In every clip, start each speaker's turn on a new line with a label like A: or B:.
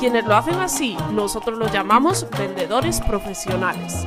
A: Quienes lo hacen así, nosotros los llamamos vendedores profesionales.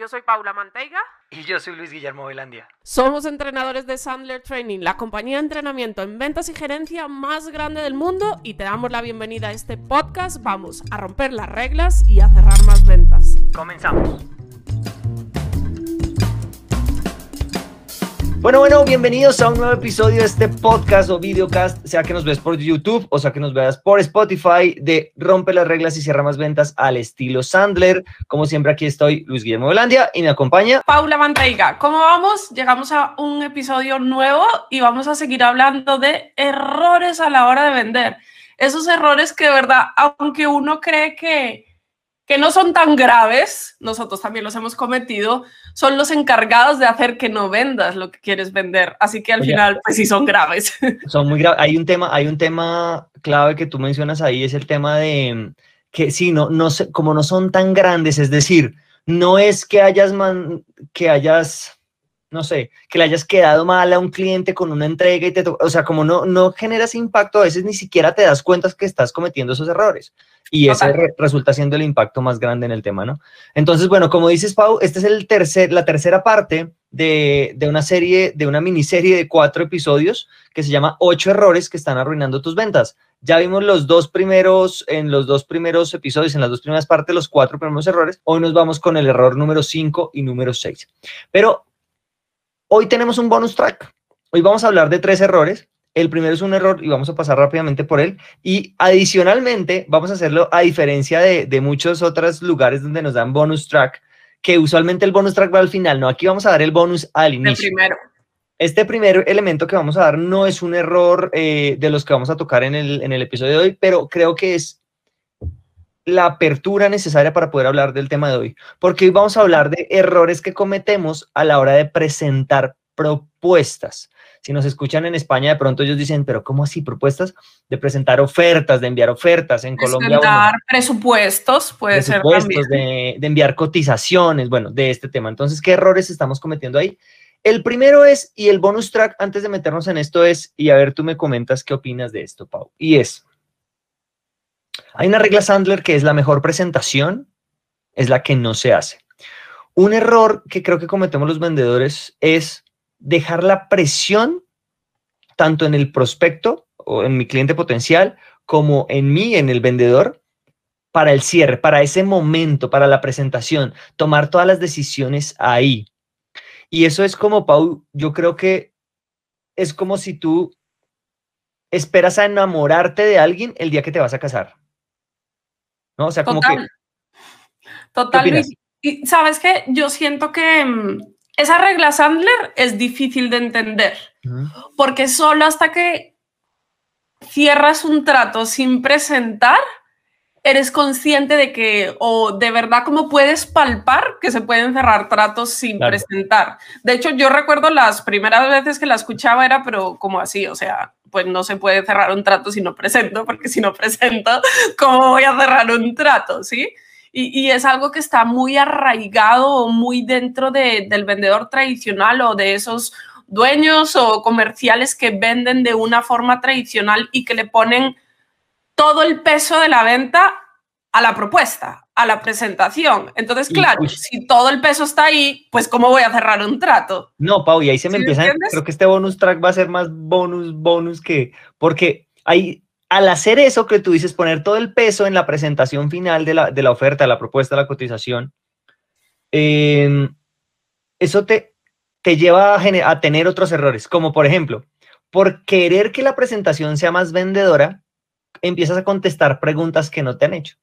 A: Yo soy Paula Manteiga.
B: Y yo soy Luis Guillermo Velandia.
A: Somos entrenadores de Sandler Training, la compañía de entrenamiento en ventas y gerencia más grande del mundo y te damos la bienvenida a este podcast. Vamos a romper las reglas y a cerrar más ventas.
B: Comenzamos. Bueno, bueno, bienvenidos a un nuevo episodio de este podcast o videocast, sea que nos veas por YouTube o sea que nos veas por Spotify, de Rompe las reglas y cierra más ventas al estilo Sandler. Como siempre, aquí estoy, Luis Guillermo Velandia, y me acompaña
A: Paula Manteiga. ¿Cómo vamos? Llegamos a un episodio nuevo y vamos a seguir hablando de errores a la hora de vender. Esos errores que de verdad, aunque uno cree que que no son tan graves, nosotros también los hemos cometido, son los encargados de hacer que no vendas lo que quieres vender. Así que al final, pues sí son graves.
B: Son muy graves. Hay un tema, hay un tema clave que tú mencionas ahí, es el tema de que sí, no, no como no son tan grandes, es decir, no es que hayas, que hayas no sé, que le hayas quedado mal a un cliente con una entrega y te o sea, como no, no generas impacto, a veces ni siquiera te das cuenta que estás cometiendo esos errores. Y ese resulta siendo el impacto más grande en el tema, ¿no? Entonces, bueno, como dices, Pau, esta es el tercer, la tercera parte de, de, una serie, de una miniserie de cuatro episodios que se llama Ocho errores que están arruinando tus ventas. Ya vimos los dos primeros, en los dos primeros episodios, en las dos primeras partes, los cuatro primeros errores. Hoy nos vamos con el error número cinco y número seis. Pero Hoy tenemos un bonus track. Hoy vamos a hablar de tres errores. El primero es un error y vamos a pasar rápidamente por él. Y adicionalmente vamos a hacerlo a diferencia de, muchos otros lugares donde nos dan bonus track, que usualmente el bonus track va al final. No, aquí vamos a dar el bonus al inicio.
A: El primero.
B: Este primer elemento que vamos a dar no es un error eh, de los que vamos a tocar en el, en el episodio de hoy, pero creo que es la apertura necesaria para poder hablar del tema de hoy, porque hoy vamos a hablar de errores que cometemos a la hora de presentar propuestas. Si nos escuchan en España, de pronto ellos dicen, pero ¿cómo así propuestas? De presentar ofertas, de enviar ofertas. En Colombia.
A: Presentar presupuestos, puede ser
B: también. De, de enviar cotizaciones, bueno, de este tema. Entonces, ¿qué errores estamos cometiendo ahí? El primero es, y el bonus track antes de meternos en esto es, y a ver, tú me comentas qué opinas de esto, Pau, y es, hay una regla Sandler que es la mejor presentación, es la que no se hace. Un error que creo que cometemos los vendedores es dejar la presión tanto en el prospecto o en mi cliente potencial como en mí, en el vendedor, para el cierre, para ese momento, para la presentación, tomar todas las decisiones ahí. Y eso es como, Pau, yo creo que es como si tú esperas a enamorarte de alguien el día que te vas a casar. ¿No? O sea, como que...
A: Total, Y sabes que yo siento que mm, esa regla Sandler es difícil de entender, porque solo hasta que cierras un trato sin presentar, eres consciente de que, o de verdad, como puedes palpar que se pueden cerrar tratos sin presentar. De hecho, yo recuerdo las primeras veces que la escuchaba era, pero como así, o sea, pues no se puede cerrar un trato si no presento, porque si no presento, ¿cómo voy a cerrar un trato? ¿Sí? Y, es algo que está muy arraigado, muy dentro del vendedor tradicional o de esos dueños o comerciales que venden de una forma tradicional y que le ponen todo el peso de la venta a la propuesta, a la presentación. Entonces, claro, pues si todo el peso está ahí, pues ¿cómo voy a cerrar un trato?
B: No, Pau, y ahí se me empieza, creo que este bonus track va a ser más bonus, bonus que, porque hay, al hacer eso que tú dices, poner todo el peso en la presentación final de la, de la oferta, la propuesta, la cotización, em, eso te, te lleva a, a tener otros errores, como por ejemplo, por querer que la presentación sea más vendedora, empiezas a contestar preguntas que no te han hecho.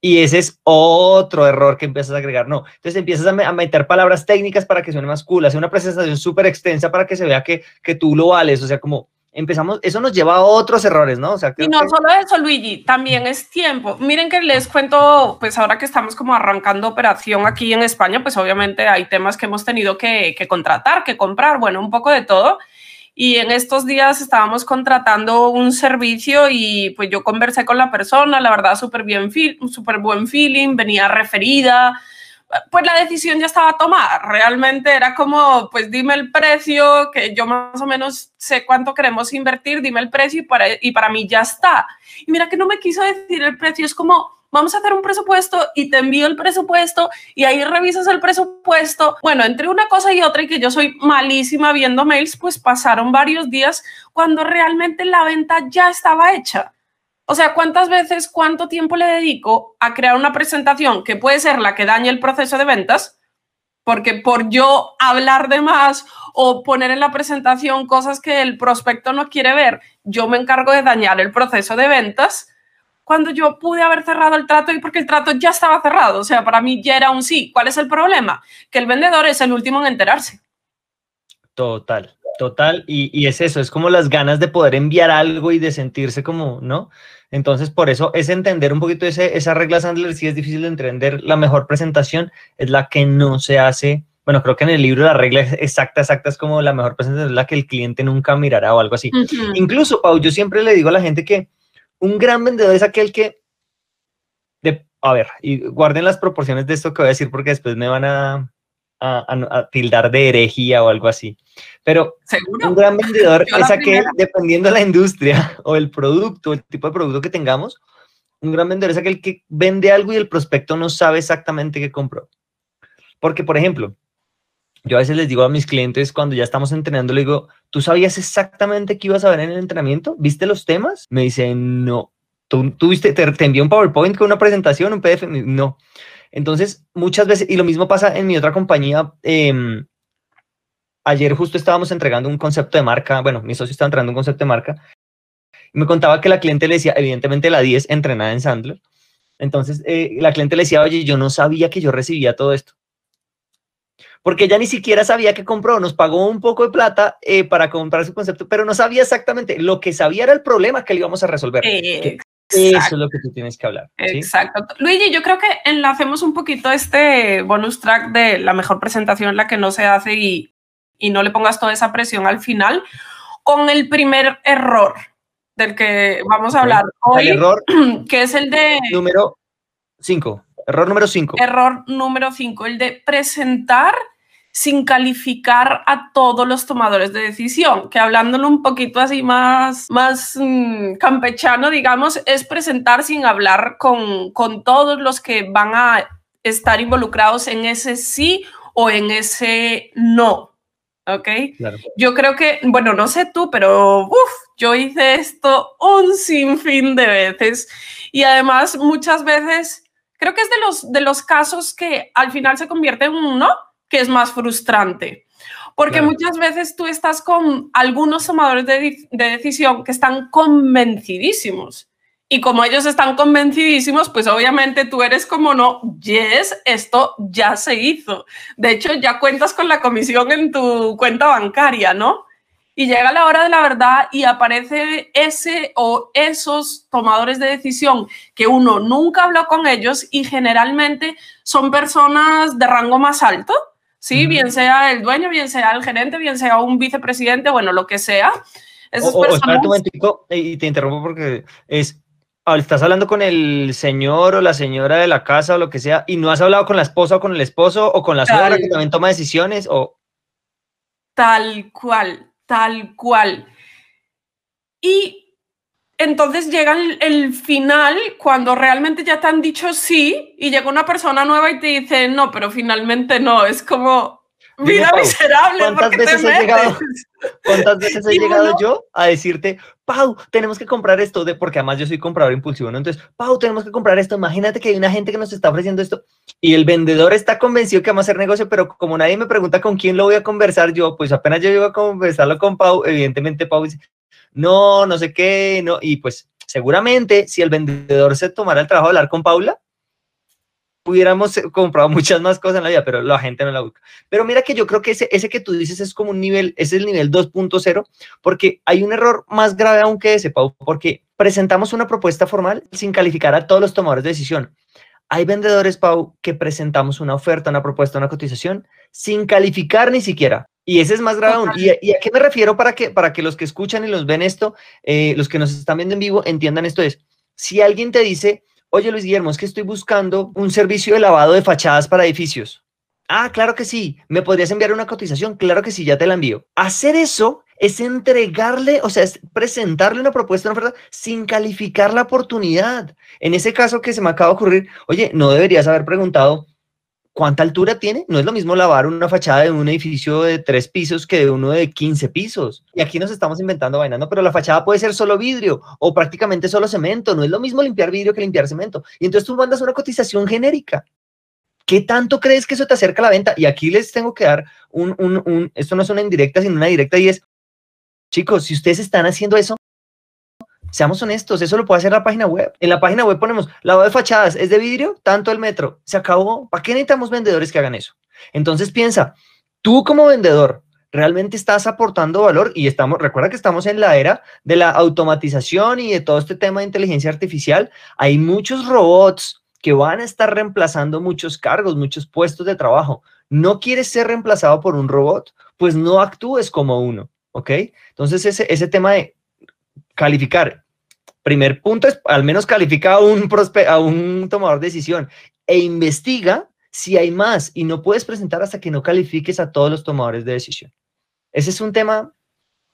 B: Y ese es otro error que empiezas a agregar. No, entonces empiezas a, meter palabras técnicas para que suene más cool, hacer una presentación súper extensa para que se vea que, que tú lo vales. O sea, como empezamos, eso nos lleva a otros errores, ¿no? O sea,
A: y no solo eso, Luigi, también es tiempo. Miren que les cuento, pues ahora que estamos como arrancando operación aquí en España, pues obviamente hay temas que hemos tenido que, que contratar, que comprar, bueno, un poco de todo. Y en estos días estábamos contratando un servicio y pues yo conversé con la persona, la verdad, súper bien, súper buen feeling, venía referida, pues la decisión ya estaba tomada. Realmente era como, pues dime el precio, que yo más o menos sé cuánto queremos invertir, dime el precio y para, y para mí ya está. Y mira que no me quiso decir el precio, es como, vamos a hacer un presupuesto y te envío el presupuesto y ahí revisas el presupuesto. Bueno, entre una cosa y otra y que yo soy malísima viendo mails, pues pasaron varios días cuando realmente la venta ya estaba hecha. O sea, ¿cuántas veces, cuánto tiempo le dedico a crear una presentación que puede ser la que dañe el proceso de ventas? Porque por yo hablar de más o poner en la presentación cosas que el prospecto no quiere ver, yo me encargo de dañar el proceso de ventas cuando yo pude haber cerrado el trato y porque el trato ya estaba cerrado. O sea, para mí ya era un sí. ¿Cuál es el problema? Que el vendedor es el último en enterarse.
B: Total, total. Y, es eso, es como las ganas de poder enviar algo y de sentirse como, ¿no? Entonces, por eso es entender un poquito ese, esa regla Sandler, sí es difícil de entender. La mejor presentación es la que no se hace. Bueno, creo que en el libro la regla exacta, exacta es como la mejor presentación es la que el cliente nunca mirará o algo así. Incluso, Pau, yo siempre le digo a la gente que un gran vendedor es aquel que, de, a ver, y guarden las proporciones de esto que voy a decir porque después me van a, a, tildar de herejía o algo así. Pero un gran vendedor es aquel, dependiendo de la industria o el producto, el tipo de producto que tengamos, un gran vendedor es aquel que vende algo y el prospecto no sabe exactamente qué compró. Porque, por ejemplo, yo a veces les digo a mis clientes cuando ya estamos entrenando, le digo, ¿tú sabías exactamente qué ibas a ver en el entrenamiento? ¿Viste los temas? Me dicen, no. ¿Tú, viste, te, te envió un PowerPoint con una presentación, un PDF? No. Entonces, muchas veces, y lo mismo pasa en mi otra compañía, em, ayer justo estábamos entregando un concepto de marca, bueno, mi socio estaba entregando un concepto de marca, y me contaba que la cliente le decía, evidentemente la 10 entrenada en Sandler, entonces eh, la cliente le decía, oye, yo no sabía que yo recibía todo esto porque ella ni siquiera sabía que compró, nos pagó un poco de plata eh, para comprar su concepto, pero no sabía exactamente, lo que sabía era el problema que le íbamos a resolver. eso es lo que tú tienes que hablar.
A: Exacto. Luigi, yo creo que enlacemos un poquito este bonus track de la mejor presentación, la que no se hace y, y no le pongas toda esa presión al final, con el primer error del que vamos a hablar hoy,
B: error
A: que es el de...
B: Número 5. Error número 5.
A: Error número 5, el de presentar sin calificar a todos los tomadores de decisión, que hablándolo un poquito así más, más mm, campechano, digamos, es presentar sin hablar con, con todos los que van a estar involucrados en ese sí o en ese no. ¿Ok? Yo creo que, bueno, no sé tú, pero uf, yo hice esto un sinfín de veces y además muchas veces creo que es de los, de los casos que al final se convierte en un no que es más frustrante. Porque muchas veces tú estás con algunos tomadores de, decisión que están convencidísimos. Y como ellos están convencidísimos, pues obviamente tú eres como no, yes, esto ya se hizo. De hecho, ya cuentas con la comisión en tu cuenta bancaria, ¿no? Y llega la hora de la verdad y aparece ese o esos tomadores de decisión que uno nunca habló con ellos y generalmente son personas de rango más alto, ¿sí? Bien sea el dueño, bien sea el gerente, bien sea un vicepresidente, bueno, lo que sea.
B: Esas o, personas... momentico y te interrumpo porque es, estás hablando con el señor o la señora de la casa o lo que sea y no has hablado con la esposa o con el esposo o con la suegra que también toma decisiones o...
A: Tal cual, tal cual. Y entonces llega el, final cuando realmente ya te han dicho sí y llega una persona nueva y te dice no, pero finalmente no. Es como... Mira, miserable.
B: ¿Cuántas veces he llegado, ¿cuántas veces he llegado yo a decirte, Pau, tenemos que comprar esto? De, porque además yo soy comprador impulsivo, ¿no? Entonces, Pau, tenemos que comprar esto. Imagínate que hay una gente que nos está ofreciendo esto y el vendedor está convencido que vamos a hacer negocio, pero como nadie me pregunta con quién lo voy a conversar yo, pues apenas yo llego a conversarlo con Pau, evidentemente Pau dice, no, no sé qué, no. Y pues seguramente si el vendedor se tomara el trabajo de hablar con Paula, hubiéramos comprado muchas más cosas en la vida, pero la gente no la busca. Pero mira que yo creo que ese, ese que tú dices es como un nivel, es el nivel 2.0, porque hay un error más grave aún que ese, Pau, porque presentamos una propuesta formal sin calificar a todos los tomadores de decisión. Hay vendedores, Pau, que presentamos una oferta, una propuesta, una cotización sin calificar ni siquiera. Y ese es más grave aún. ¿Y, a qué me refiero para que, para que los que escuchan y los ven esto, eh, los que nos están viendo en vivo, entiendan esto es, si alguien te dice, Oye, Luis Guillermo, es que estoy buscando un servicio de lavado de fachadas para edificios. Ah, claro que sí. ¿Me podrías enviar una cotización? Claro que sí, ya te la envío. Hacer eso es entregarle, o sea, es presentarle una propuesta, una oferta sin calificar la oportunidad. En ese caso que se me acaba de ocurrir, oye, no deberías haber preguntado ¿Cuánta altura tiene? No es lo mismo lavar una fachada de un edificio de tres pisos que de uno de 15 pisos. Y aquí nos estamos inventando vaina, ¿no? Pero la fachada puede ser solo vidrio o prácticamente solo cemento. No es lo mismo limpiar vidrio que limpiar cemento. Y entonces tú mandas una cotización genérica. ¿Qué tanto crees que eso te acerca a la venta? Y aquí les tengo que dar un, un, un, esto no es una indirecta, sino una directa y es, chicos, si ustedes están haciendo eso, Seamos honestos, eso lo puede hacer la página web. En la página web ponemos lavado de fachadas, es de vidrio, tanto el metro. Se acabó. ¿Para qué necesitamos vendedores que hagan eso? Entonces piensa, tú como vendedor, realmente estás aportando valor y estamos, recuerda que estamos en la era de la automatización y de todo este tema de inteligencia artificial. Hay muchos robots que van a estar reemplazando muchos cargos, muchos puestos de trabajo. ¿No quieres ser reemplazado por un robot? Pues no actúes como uno, ¿ok? Entonces ese, ese tema de calificar primer punto es al menos califica a un, a un tomador de decisión e investiga si hay más y no puedes presentar hasta que no califiques a todos los tomadores de decisión. Ese es un tema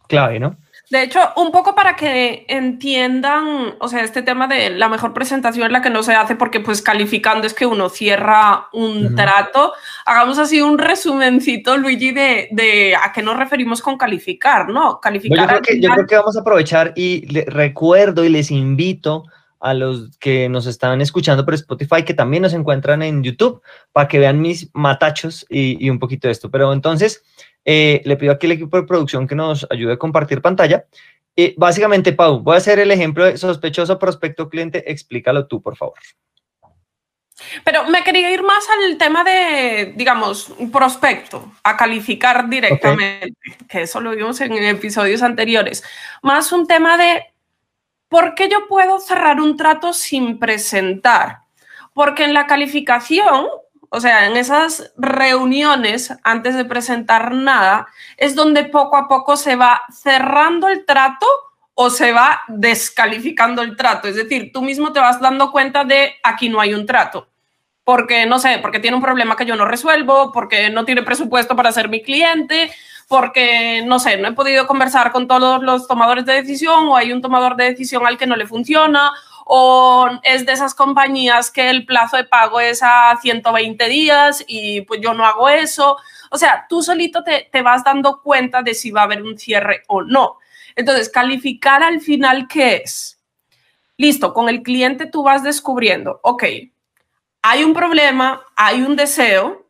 B: clave, ¿no?
A: De hecho, un poco para que entiendan, o sea, este tema de la mejor presentación es la que no se hace porque pues calificando es que uno cierra un trato. Hagamos así un resumencito, Luigi, de, de, a qué nos referimos con calificar, ¿no? Calificar.
B: yo, creo que, yo, creo que, vamos a aprovechar y recuerdo y les invito a los que nos están escuchando por Spotify, que también nos encuentran en YouTube, para que vean mis matachos y, y un poquito de esto. Pero entonces, eh, le pido aquí al equipo de producción que nos ayude a compartir pantalla. Eh, básicamente, Pau, voy a hacer el ejemplo de sospechoso prospecto cliente. Explícalo tú, por favor.
A: Pero me quería ir más al tema de, digamos, prospecto, a calificar directamente, que eso lo vimos en episodios anteriores. Más un tema de por qué yo puedo cerrar un trato sin presentar. Porque en la calificación o sea, en esas reuniones, antes de presentar nada, es donde poco a poco se va cerrando el trato o se va descalificando el trato. Es decir, tú mismo te vas dando cuenta de aquí no hay un trato. Porque, no sé, porque tiene un problema que yo no resuelvo, porque no tiene presupuesto para ser mi cliente, porque, no sé, no he podido conversar con todos los tomadores de decisión o hay un tomador de decisión al que no le funciona o es de esas compañías que el plazo de pago es a 120 días y pues yo no hago eso. O sea, tú solito te, te vas dando cuenta de si va a haber un cierre o no. Entonces, calificar al final, ¿qué es? Listo, con el cliente tú vas descubriendo, ok, hay un problema, hay un deseo,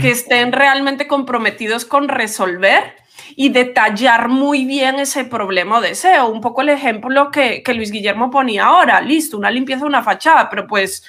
A: que estén realmente comprometidos con resolver y detallar muy bien ese problema o deseo. Un poco el ejemplo que, que Luis Guillermo ponía ahora, listo, una limpieza de una fachada, pero pues,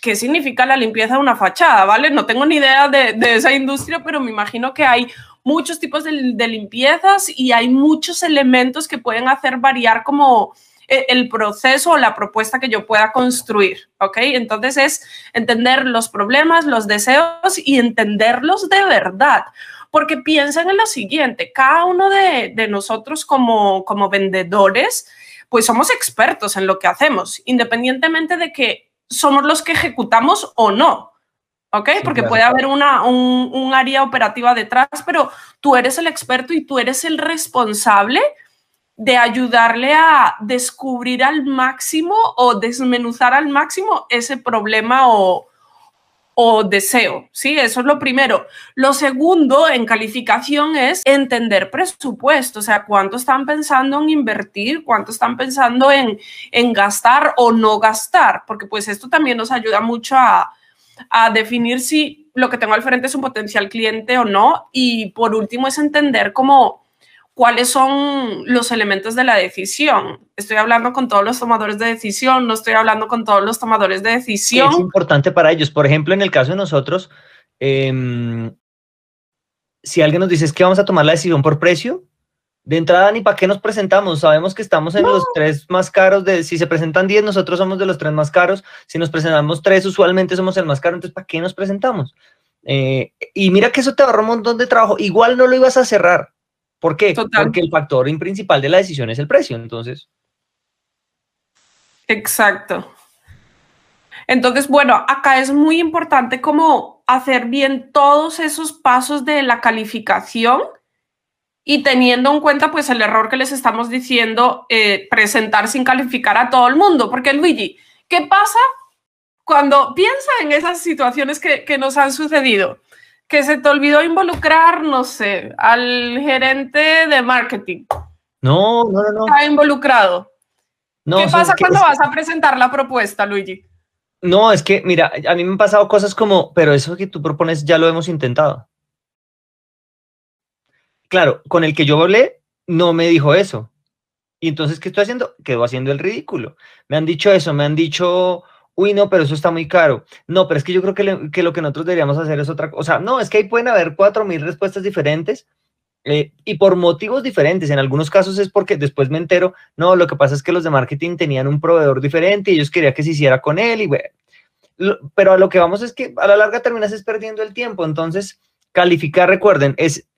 A: ¿qué significa la limpieza de una fachada? ¿Vale? No tengo ni idea de, de esa industria, pero me imagino que hay muchos tipos de, limpiezas y hay muchos elementos que pueden hacer variar como el proceso o la propuesta que yo pueda construir, ¿ok? Entonces es entender los problemas, los deseos y entenderlos de verdad. Porque piensen en lo siguiente, cada uno de, nosotros como, como vendedores, pues somos expertos en lo que hacemos, independientemente de que somos los que ejecutamos o no. ¿Ok? Porque puede haber una, un, un, área operativa detrás, pero tú eres el experto y tú eres el responsable de ayudarle a descubrir al máximo o desmenuzar al máximo ese problema o, o deseo, ¿sí? Eso es lo primero. Lo segundo en calificación es entender presupuesto, o sea, cuánto están pensando en invertir, cuánto están pensando en, en gastar o no gastar, porque pues esto también nos ayuda mucho a, a definir si lo que tengo al frente es un potencial cliente o no. Y por último es entender cómo cuáles son los elementos de la decisión. Estoy hablando con todos los tomadores de decisión, no estoy hablando con todos los tomadores de decisión.
B: Es importante para ellos. Por ejemplo, en el caso de nosotros, em, si alguien nos dice es que vamos a tomar la decisión por precio, de entrada ni para qué nos presentamos. Sabemos que estamos en los tres más caros. De, si se presentan 10, nosotros somos de los tres más caros. Si nos presentamos tres, usualmente somos el más caro. Entonces, ¿para qué nos presentamos? Eh, y mira que eso te ahorra un montón de trabajo. Igual no lo ibas a cerrar. ¿Por qué? Porque el factor principal de la decisión es el precio, entonces.
A: Exacto. Entonces, bueno, acá es muy importante como hacer bien todos esos pasos de la calificación y teniendo en cuenta pues el error que les estamos diciendo, eh, presentar sin calificar a todo el mundo. Porque Luigi, ¿qué pasa cuando piensa en esas situaciones que, que nos han sucedido? Que se te olvidó involucrar, no sé, al gerente de marketing.
B: No, no, no.
A: Está involucrado. No, ¿Qué pasa cuando vas a presentar la propuesta, Luigi?
B: No, es que, mira, a mí me han pasado cosas como, pero eso que tú propones ya lo hemos intentado. Claro, con el que yo hablé, no me dijo eso. Y entonces, ¿qué estoy haciendo? Quedo haciendo el ridículo. Me han dicho eso, me han dicho, uy, no, pero eso está muy caro. No, pero es que yo creo que, lo que nosotros deberíamos hacer es otra cosa. O sea, no, es que ahí pueden haber cuatro mil respuestas diferentes eh, y por motivos diferentes. En algunos casos es porque después me entero, no, lo que pasa es que los de marketing tenían un proveedor diferente y ellos querían que se hiciera con él y bueno. pero a lo que vamos es que a la larga terminas es perdiendo el tiempo. Entonces, calificar, recuerden, es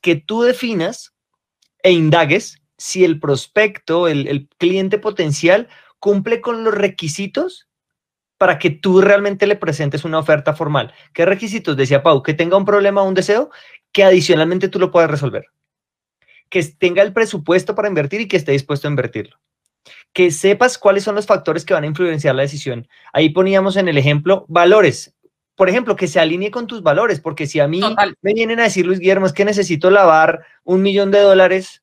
B: que tú definas e indagues si el prospecto, el, el cliente potencial, cumple con los requisitos para que tú realmente le presentes una oferta formal. ¿Qué requisitos? Decía Pau, que tenga un problema o un deseo que adicionalmente tú lo puedas resolver. Que tenga el presupuesto para invertir y que esté dispuesto a invertirlo. Que sepas cuáles son los factores que van a influenciar la decisión. Ahí poníamos en el ejemplo valores. Por ejemplo, que se alinee con tus valores, porque si a mí me vienen a decir, Luis Guillermo, es que necesito lavar un millón de dólares,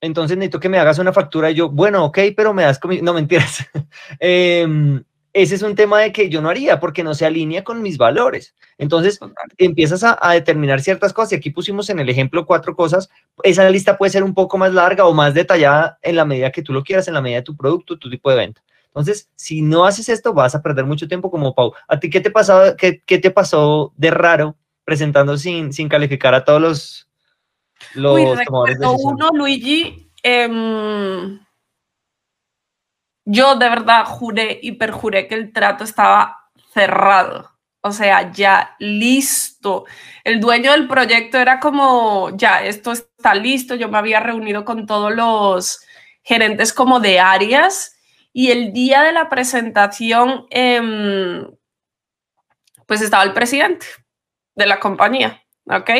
B: entonces necesito que me hagas una factura y yo, bueno, ok, pero me das, no mentiras. eh, ese es un tema de que yo no haría porque no se alinea con mis valores. Entonces, empiezas a, determinar ciertas cosas y aquí pusimos en el ejemplo cuatro cosas. Esa lista puede ser un poco más larga o más detallada en la medida que tú lo quieras, en la medida de tu producto, tu tipo de venta. Entonces, si no haces esto, vas a perder mucho tiempo como Pau. ¿A ti qué te, pasó, qué, qué te pasó de raro presentando sin, sin calificar a todos los, los
A: Uy, uno, Luigi, eh, yo de verdad juré y perjuré que el trato estaba cerrado. O sea, ya listo. El dueño del proyecto era como, ya, esto está listo. Yo me había reunido con todos los gerentes como de áreas y el día de la presentación, em, pues estaba el presidente de la compañía. ¿Ok?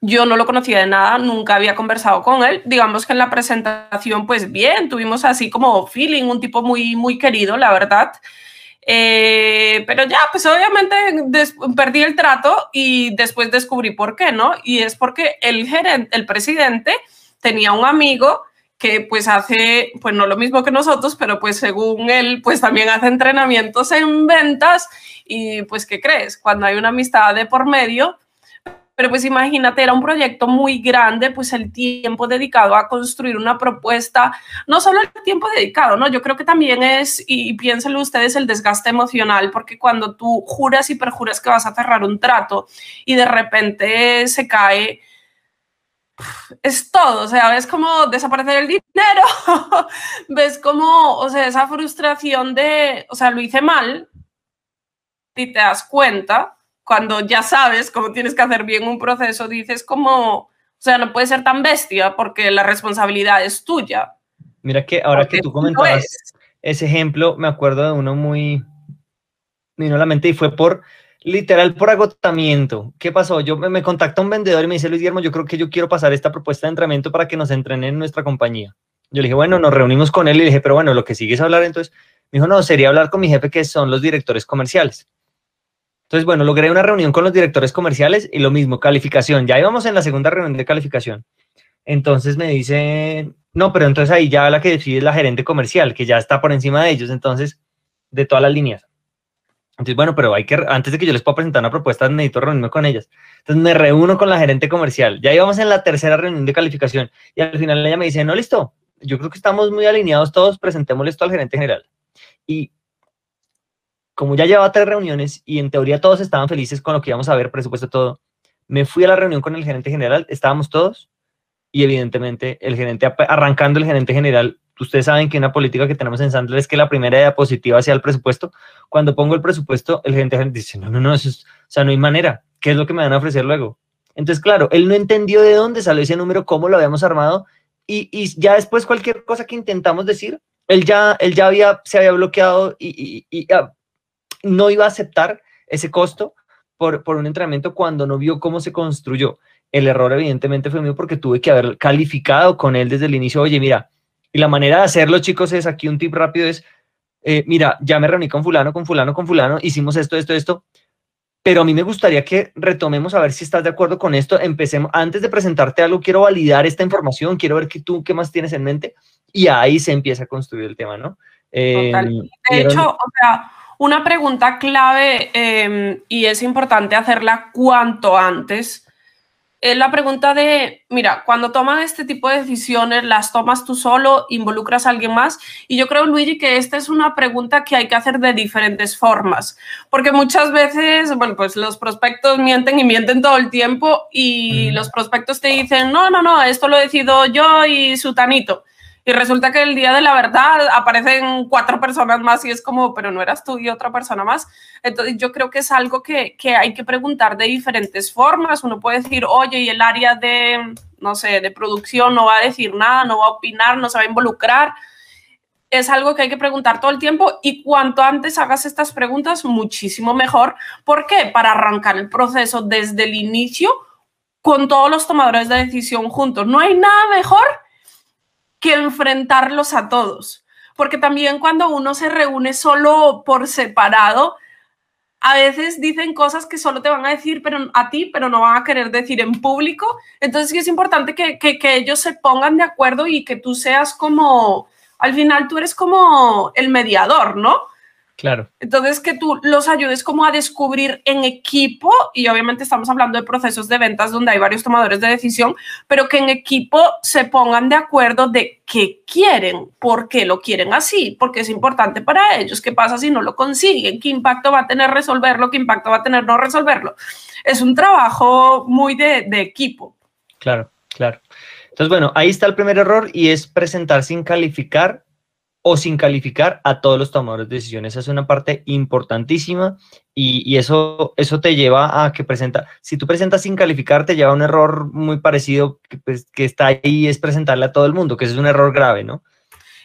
A: Yo no lo conocía de nada, nunca había conversado con él. Digamos que en la presentación, pues bien, tuvimos así como feeling, un tipo muy, muy querido, la verdad. Eh, pero ya, pues obviamente perdí el trato y después descubrí por qué, ¿no? Y es porque el gerente, el presidente, tenía un amigo que pues hace, pues no lo mismo que nosotros, pero pues según él, pues también hace entrenamientos en ventas y pues, ¿qué crees? Cuando hay una amistad de por medio, pero pues imagínate, era un proyecto muy grande, pues el tiempo dedicado a construir una propuesta, no solo el tiempo dedicado, ¿no? Yo creo que también es, y, piénsenlo ustedes, el desgaste emocional, porque cuando tú juras y perjuras que vas a cerrar un trato y de repente se cae, es todo, o sea, ves como desaparecer el dinero, ves como, o sea, esa frustración de, o sea, lo hice mal y te das cuenta cuando ya sabes cómo tienes que hacer bien un proceso, dices como, o sea, no puede ser tan bestia porque la responsabilidad es tuya.
B: Mira que ahora que tú comentabas ese ejemplo, me acuerdo de uno muy, vino a la mente y fue por, literal, por agotamiento. ¿Qué pasó? Yo me, me contacta un vendedor y me dice, Luis Guillermo, yo creo que yo quiero pasar esta propuesta de entrenamiento para que nos entrenen en nuestra compañía. Yo le dije, bueno, nos reunimos con él y le dije, pero bueno, lo que sigue es hablar entonces. Me dijo, no, sería hablar con mi jefe que son los directores comerciales. Entonces, bueno, logré una reunión con los directores comerciales y lo mismo, calificación. Ya íbamos en la segunda reunión de calificación. Entonces me dice, no, pero entonces ahí ya la que decide es la gerente comercial, que ya está por encima de ellos, entonces, de todas las líneas. Entonces, bueno, pero hay que, antes de que yo les pueda presentar una propuesta, necesito reunirme con ellas. Entonces me reúno con la gerente comercial. Ya íbamos en la tercera reunión de calificación y al final ella me dice, no, listo, yo creo que estamos muy alineados todos, presentémosle esto al gerente general. Y como ya llevaba tres reuniones y en teoría todos estaban felices con lo que íbamos a ver, presupuesto todo, me fui a la reunión con el gerente general, estábamos todos y evidentemente el gerente, arrancando el gerente general, ustedes saben que una política que tenemos en Sandler es que la primera diapositiva sea el presupuesto. Cuando pongo el presupuesto, el gerente general dice, no, no, no, eso o sea, no hay manera. ¿Qué es lo que me van a ofrecer luego? Entonces, claro, él no entendió de dónde salió ese número, cómo lo habíamos armado y, y ya después cualquier cosa que intentamos decir, él ya, él ya había, se había bloqueado y, y, y ah, no iba a aceptar ese costo por, por un entrenamiento cuando no vio cómo se construyó. El error evidentemente fue mío porque tuve que haber calificado con él desde el inicio, oye, mira, y la manera de hacerlo, chicos, es aquí un tip rápido, es, eh, mira, ya me reuní con fulano, con fulano, con fulano, hicimos esto, esto, esto, pero a mí me gustaría que retomemos a ver si estás de acuerdo con esto, empecemos, antes de presentarte algo, quiero validar esta información, quiero ver que tú, qué más tienes en mente, y ahí se empieza a construir el tema, ¿no?
A: Eh, de hecho, o sea, una pregunta clave em, y es importante hacerla cuanto antes. Es la pregunta de, mira, cuando toman este tipo de decisiones, las tomas tú solo, involucras a alguien más. Y yo creo, Luigi, que esta es una pregunta que hay que hacer de diferentes formas, porque muchas veces, bueno, pues los prospectos mienten y mienten todo el tiempo y los prospectos te dicen, no, no, no, esto lo decido yo y su tanito y resulta que el día de la verdad aparecen cuatro personas más y es como, pero no eras tú y otra persona más. Entonces yo creo que es algo que, que hay que preguntar de diferentes formas. Uno puede decir, oye, y el área de, no sé, de producción no va a decir nada, no va a opinar, no se va a involucrar. Es algo que hay que preguntar todo el tiempo y cuanto antes hagas estas preguntas, muchísimo mejor. ¿Por qué? Para arrancar el proceso desde el inicio con todos los tomadores de decisión juntos. No hay nada mejor que enfrentarlos a todos. Porque también cuando uno se reúne solo por separado, a veces dicen cosas que solo te van a decir pero, a ti, pero no van a querer decir en público. Entonces sí es importante que, que, que ellos se pongan de acuerdo y que tú seas como, al final tú eres como el mediador, ¿no?
B: Claro.
A: Entonces, que tú los ayudes como a descubrir en equipo, y obviamente estamos hablando de procesos de ventas donde hay varios tomadores de decisión, pero que en equipo se pongan de acuerdo de qué quieren, por qué lo quieren así, porque es importante para ellos, qué pasa si no lo consiguen, qué impacto va a tener resolverlo, qué impacto va a tener no resolverlo. Es un trabajo muy de, de equipo.
B: Claro, claro. Entonces, bueno, ahí está el primer error y es presentar sin calificar o sin calificar a todos los tomadores de decisiones. Esa es una parte importantísima y, eso, eso te lleva a que presenta, si tú presentas sin calificar, te lleva a un error muy parecido que, pues, que está ahí, es presentarle a todo el mundo, que es un error grave, ¿no?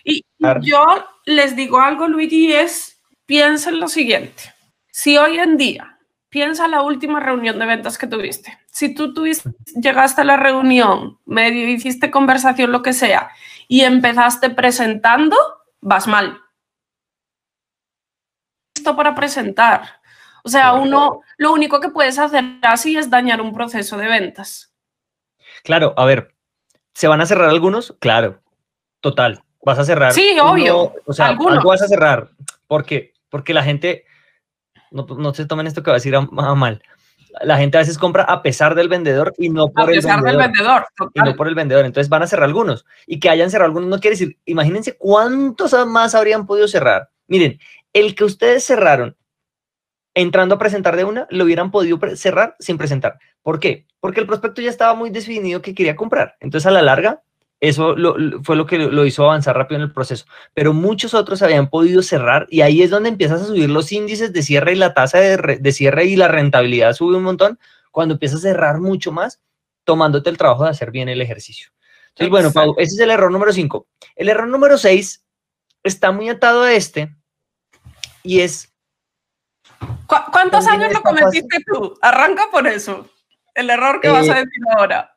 A: Y yo les digo algo, Luigi, es, piensen lo siguiente, si hoy en día, piensa la última reunión de ventas que tuviste, si tú tuviste, llegaste a la reunión, medio hiciste conversación, lo que sea, y empezaste presentando, vas mal. Esto para presentar. O sea, uno, lo único que puedes hacer así es dañar un proceso de ventas.
B: Claro, a ver, ¿se van a cerrar algunos? Claro, total. Vas a cerrar.
A: Sí, obvio.
B: O sea, algunos. algo vas a cerrar. ¿Por qué? Porque la gente, no, no se tomen esto que va a decir a mal la gente a veces compra a pesar del vendedor y no por el vendedor. Del vendedor y no por el vendedor. Entonces van a cerrar algunos. Y que hayan cerrado algunos no quiere decir, imagínense cuántos más habrían podido cerrar. Miren, el que ustedes cerraron entrando a presentar de una, lo hubieran podido cerrar sin presentar. ¿Por qué? Porque el prospecto ya estaba muy definido que quería comprar. Entonces a la larga eso fue lo que lo hizo avanzar rápido en el proceso. Pero muchos otros habían podido cerrar y ahí es donde empiezas a subir los índices de cierre y la tasa de, cierre y la rentabilidad sube un montón cuando empiezas a cerrar mucho más tomándote el trabajo de hacer bien el ejercicio. Entonces, bueno, Pau, ese es el error número 5. El error número 6 está muy atado a este y es...
A: ¿Cuántos años lo cometiste tú? Arranca por eso. El error que vas a eh, decir ahora.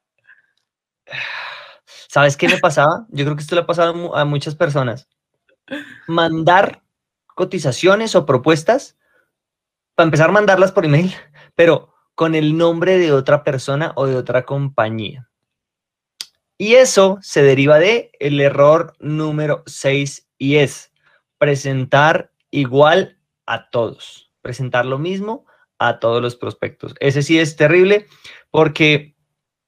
B: ¿Sabes qué me pasaba? Yo creo que esto le ha pasado a muchas personas. Mandar cotizaciones o propuestas para empezar a mandarlas por email, pero con el nombre de otra persona o de otra compañía. Y eso se deriva de el error número 6 y es presentar igual a todos, presentar lo mismo a todos los prospectos. Ese sí es terrible porque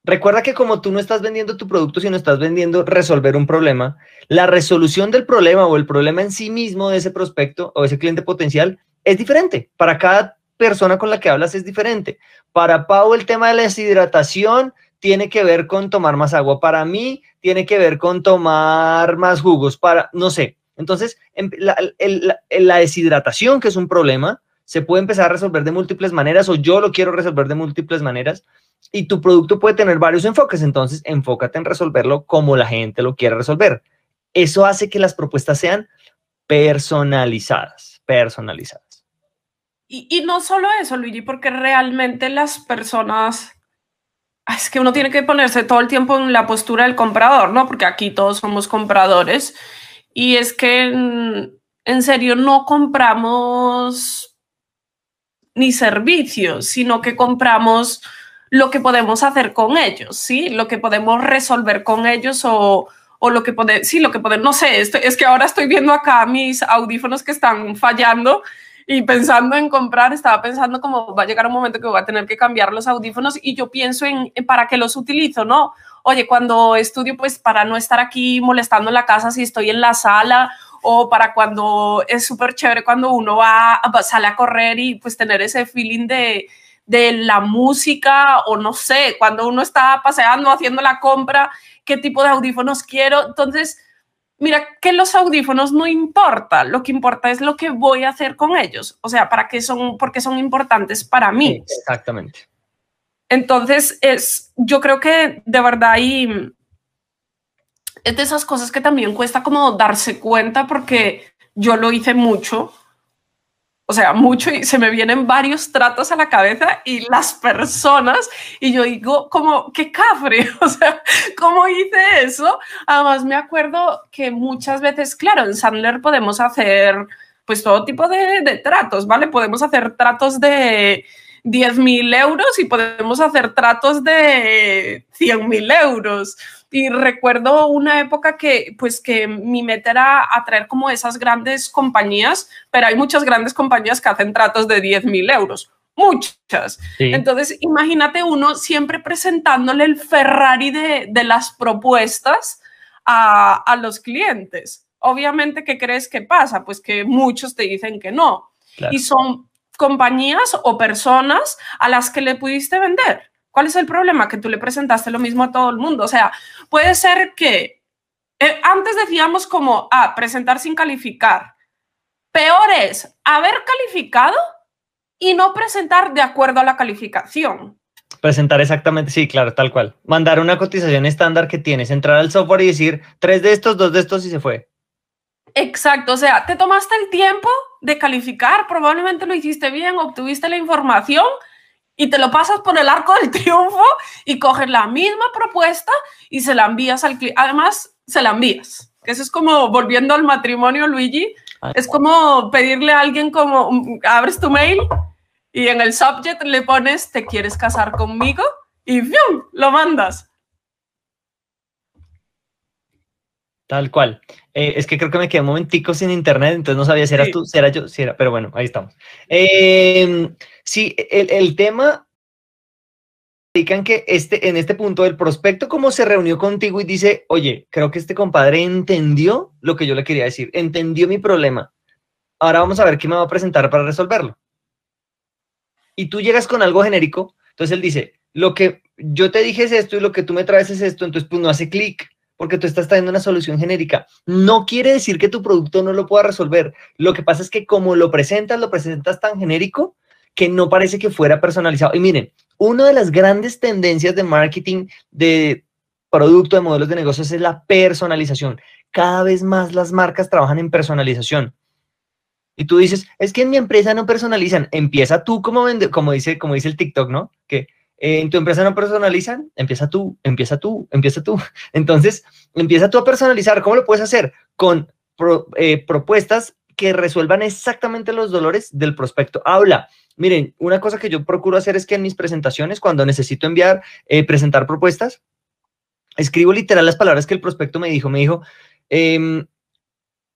B: recuerda que como tú no estás vendiendo tu producto, sino estás vendiendo resolver un problema, la resolución del problema o el problema en sí mismo de ese prospecto o ese cliente potencial es diferente. Para cada persona con la que hablas es diferente. Para Pau el tema de la deshidratación tiene que ver con tomar más agua. Para mí tiene que ver con tomar más jugos. Para, no sé. Entonces, em, la, la deshidratación, que es un problema, se puede empezar a resolver de múltiples maneras o yo lo quiero resolver de múltiples maneras y tu producto puede tener varios enfoques, entonces enfócate en resolverlo como la gente lo quiere resolver. Eso hace que las propuestas sean personalizadas, personalizadas.
A: Y, no solo eso, Luigi, porque realmente las personas, es que uno tiene que ponerse todo el tiempo en la postura del comprador, ¿no? Porque aquí todos somos compradores y es que en serio no compramos ni servicios, sino que compramos lo que podemos hacer con ellos, ¿sí? Lo que podemos resolver con ellos o, o lo que podemos, sí, lo que podemos, no sé, es que ahora estoy viendo acá mis audífonos que están fallando y pensando en comprar, estaba pensando como va a llegar un momento que voy a tener que cambiar los audífonos y yo pienso en, para qué los utilizo, ¿no? Oye, cuando estudio, pues para no estar aquí molestando en la casa si estoy en la sala o para cuando es súper chévere cuando uno va, sale a correr y pues tener ese feeling de, de la música o no sé, cuando uno está paseando, haciendo la compra, qué tipo de audífonos quiero. Entonces, mira que los audífonos no importa, lo que importa es lo que voy a hacer con ellos, o sea, para qué son, porque son importantes para mí.
B: Exactamente.
A: Entonces, es, yo creo que de verdad y es de esas cosas que también cuesta como darse cuenta porque yo lo hice mucho, o sea, mucho y se me vienen varios tratos a la cabeza y las personas y yo digo como, qué cafre, o sea, ¿cómo hice eso? Además, me acuerdo que muchas veces, claro, en Sandler podemos hacer pues todo tipo de, tratos, ¿vale? Podemos hacer tratos de 10.000 euros y podemos hacer tratos de 100.000 euros. Y recuerdo una época que, pues, que mi meta era atraer como esas grandes compañías, pero hay muchas grandes compañías que hacen tratos de 10.000 euros. Muchas. Entonces, imagínate uno siempre presentándole el Ferrari de, de las propuestas a, a los clientes. Obviamente, ¿qué crees que pasa? Pues que muchos te dicen que no. Y son compañías o personas a las que le pudiste vender. ¿Cuál es el problema? Que tú le presentaste lo mismo a todo el mundo. O sea, puede ser que eh, antes decíamos como, ah, presentar sin calificar. Peor es haber calificado y no presentar de acuerdo a la calificación.
B: Presentar exactamente, sí, claro, tal cual. Mandar una cotización estándar que tienes, entrar al software y decir tres de estos, dos de estos y se fue.
A: Exacto, o sea, te tomaste el tiempo de calificar, probablemente lo hiciste bien, obtuviste la información y te lo pasas por el arco del triunfo y coges la misma propuesta y se la envías al cliente. Además, se la envías. Eso es como volviendo al matrimonio, Luigi. Es como pedirle a alguien como, mm, abres tu mail y en el subject le pones, ¿te quieres casar conmigo? Y ¡fium! lo mandas.
B: Tal cual. Eh, es que creo que me quedé un momentico sin internet, entonces no sabía si eras tú, si era yo, si era, pero bueno, ahí estamos. Em, sí, el, el tema indican que este, en este punto el prospecto como se reunió contigo y dice, oye, creo que este compadre entendió lo que yo le quería decir, entendió mi problema. Ahora vamos a ver qué me va a presentar para resolverlo. Y tú llegas con algo genérico, entonces él dice, lo que yo te dije es esto y lo que tú me traes es esto, entonces pues no hace clic porque tú estás trayendo una solución genérica. No quiere decir que tu producto no lo pueda resolver. Lo que pasa es que como lo presentas, lo presentas tan genérico que no parece que fuera personalizado. Y miren, una de las grandes tendencias de marketing de producto, de modelos de negocios es la personalización. Cada vez más las marcas trabajan en personalización. Y tú dices, es que en mi empresa no personalizan. Empieza tú como vende, como dice, como dice el TikTok, ¿no? Que en tu empresa no personalizan, empieza tú, empieza tú, empieza tú. Entonces, empieza tú a personalizar. ¿Cómo lo puedes hacer? Con eh, propuestas que resuelvan exactamente los dolores del prospecto. Habla. Miren, una cosa que yo procuro hacer es que en mis presentaciones, cuando necesito enviar, eh, presentar propuestas, escribo literal las palabras que el prospecto me dijo. Me dijo, em,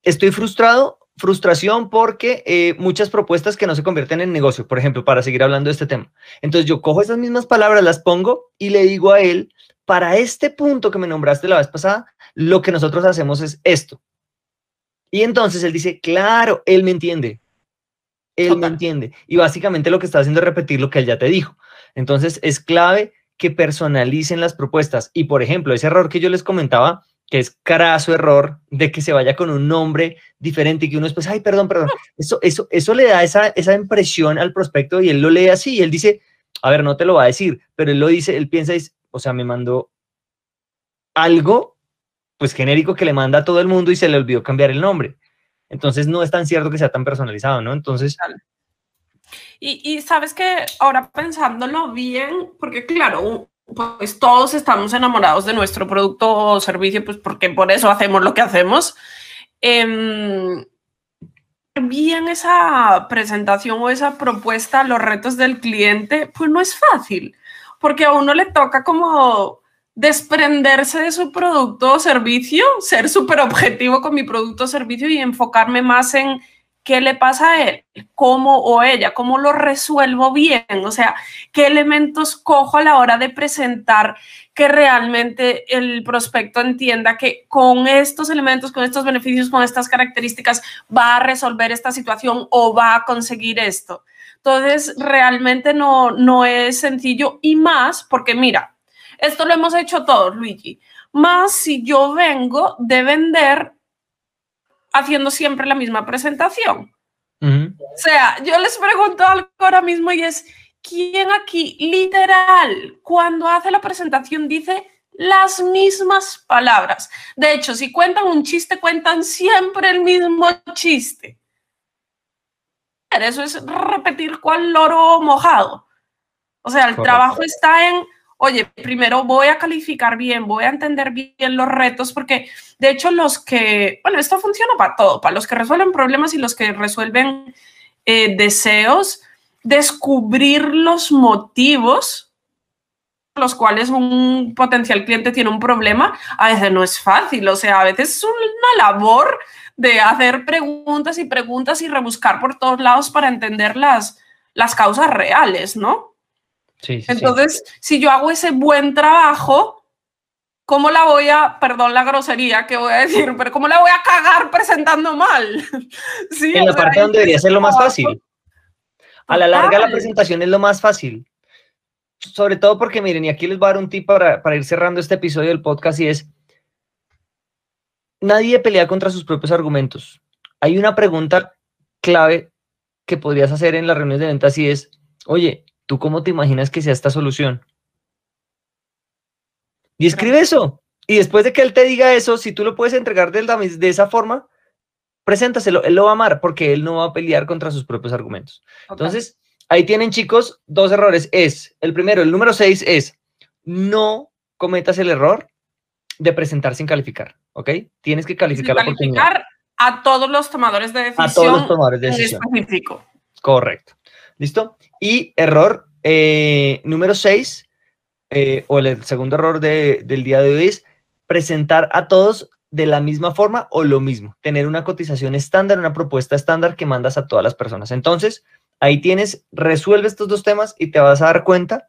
B: estoy frustrado, frustración porque eh, muchas propuestas que no se convierten en negocio, por ejemplo, para seguir hablando de este tema. Entonces yo cojo esas mismas palabras, las pongo y le digo a él, para este punto que me nombraste la vez pasada, lo que nosotros hacemos es esto. Y entonces él dice, claro, él me entiende. Él me entiende. Y básicamente lo que está haciendo es repetir lo que él ya te dijo. Entonces es clave que personalicen las propuestas. Y por ejemplo, ese error que yo les comentaba, que es carazo error de que se vaya con un nombre diferente y que uno después, ay, perdón, perdón. Eso, eso, eso le da esa, esa impresión al prospecto y él lo lee así y él dice, a ver, no te lo va a decir, pero él lo dice, él piensa, o sea, me mandó algo pues genérico que le manda a todo el mundo y se le olvidó cambiar el nombre. Entonces no es tan cierto que sea tan personalizado, ¿no? Entonces...
A: Y, sabes que ahora pensándolo bien, porque claro, pues todos estamos enamorados de nuestro producto o servicio, pues porque por eso hacemos lo que hacemos. Eh, bien esa presentación o esa propuesta, los retos del cliente, pues no es fácil, porque a uno le toca como desprenderse de su producto o servicio, ser súper objetivo con mi producto o servicio y enfocarme más en qué le pasa a él, cómo o ella, cómo lo resuelvo bien, o sea, qué elementos cojo a la hora de presentar que realmente el prospecto entienda que con estos elementos, con estos beneficios, con estas características, va a resolver esta situación o va a conseguir esto. Entonces, realmente no, no es sencillo y más porque mira, esto lo hemos hecho todos, Luigi. Más si yo vengo de vender haciendo siempre la misma presentación. O sea, yo les pregunto algo ahora mismo y es, ¿quién aquí literal cuando hace la presentación dice las mismas palabras? De hecho, si cuentan un chiste, cuentan siempre el mismo chiste. Eso es repetir cual loro mojado. O sea, el trabajo está en oye, primero voy a calificar bien, voy a entender bien los retos, porque de hecho los que, bueno, esto funciona para todo, para los que resuelven problemas y los que resuelven eh, deseos, descubrir los motivos los cuales un potencial cliente tiene un problema, a veces no es fácil, o sea, a veces es una labor de hacer preguntas y preguntas y rebuscar por todos lados para entender las, las causas reales, ¿no? Entonces, si yo hago ese buen trabajo, ¿cómo la voy a, perdón la grosería que voy a decir, pero cómo la voy a cagar presentando mal?
B: ¿Sí? En la parte donde debería ser lo más fácil. A la larga la presentación es lo más fácil. Sobre todo porque, miren, y aquí les voy a dar un tip para, para ir cerrando este episodio del podcast y es, nadie pelea contra sus propios argumentos. Hay una pregunta clave que podrías hacer en las reuniones de ventas y es, oye, ¿Tú cómo te imaginas que sea esta solución? Y escribe eso. Y después de que él te diga eso, si tú lo puedes entregar de, de esa forma, preséntaselo. Él lo va a amar porque él no va a pelear contra sus propios argumentos. Entonces, ahí tienen, chicos, dos errores. Es, el primero, el número seis es, no cometas el error de presentar sin calificar, ¿ok? Tienes que calificar
A: sin calificar a todos los tomadores de decisión. A todos los tomadores de decisión. Específico.
B: Correcto. ¿Listo? Y error eh, número 6, eh, o el segundo error del día de hoy es presentar a todos de la misma forma o lo mismo, tener una cotización estándar, una propuesta estándar que mandas a todas las personas. Entonces, ahí tienes, resuelve estos dos temas y te vas a dar cuenta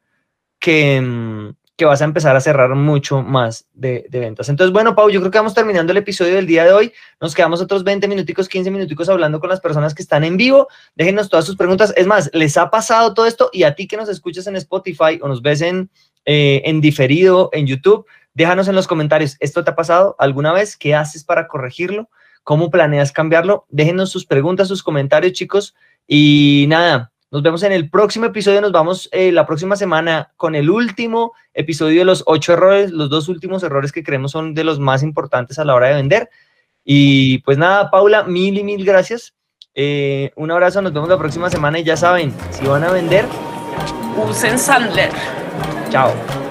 B: que, mm, que vas a empezar a cerrar mucho más de, ventas. Entonces, bueno, Pau, yo creo que vamos terminando el episodio del día de hoy. Nos quedamos otros 20 minuticos, 15 minuticos hablando con las personas que están en vivo. Déjenos todas sus preguntas. Es más, ¿les ha pasado todo esto? Y a ti que nos escuchas en Spotify o nos ves en, eh, en diferido en YouTube, déjanos en los comentarios, ¿esto te ha pasado alguna vez? ¿Qué haces para corregirlo? ¿Cómo planeas cambiarlo? Déjenos sus preguntas, sus comentarios, chicos. Y nada, nos vemos en el próximo episodio. Nos vamos eh, la próxima semana con el último episodio de los ocho errores. Los dos últimos errores que creemos son de los más importantes a la hora de vender. Y pues nada, Paula, mil y mil gracias. Eh, un abrazo, nos vemos la próxima semana y ya saben, si van a vender,
A: usen Sandler.
B: Chao.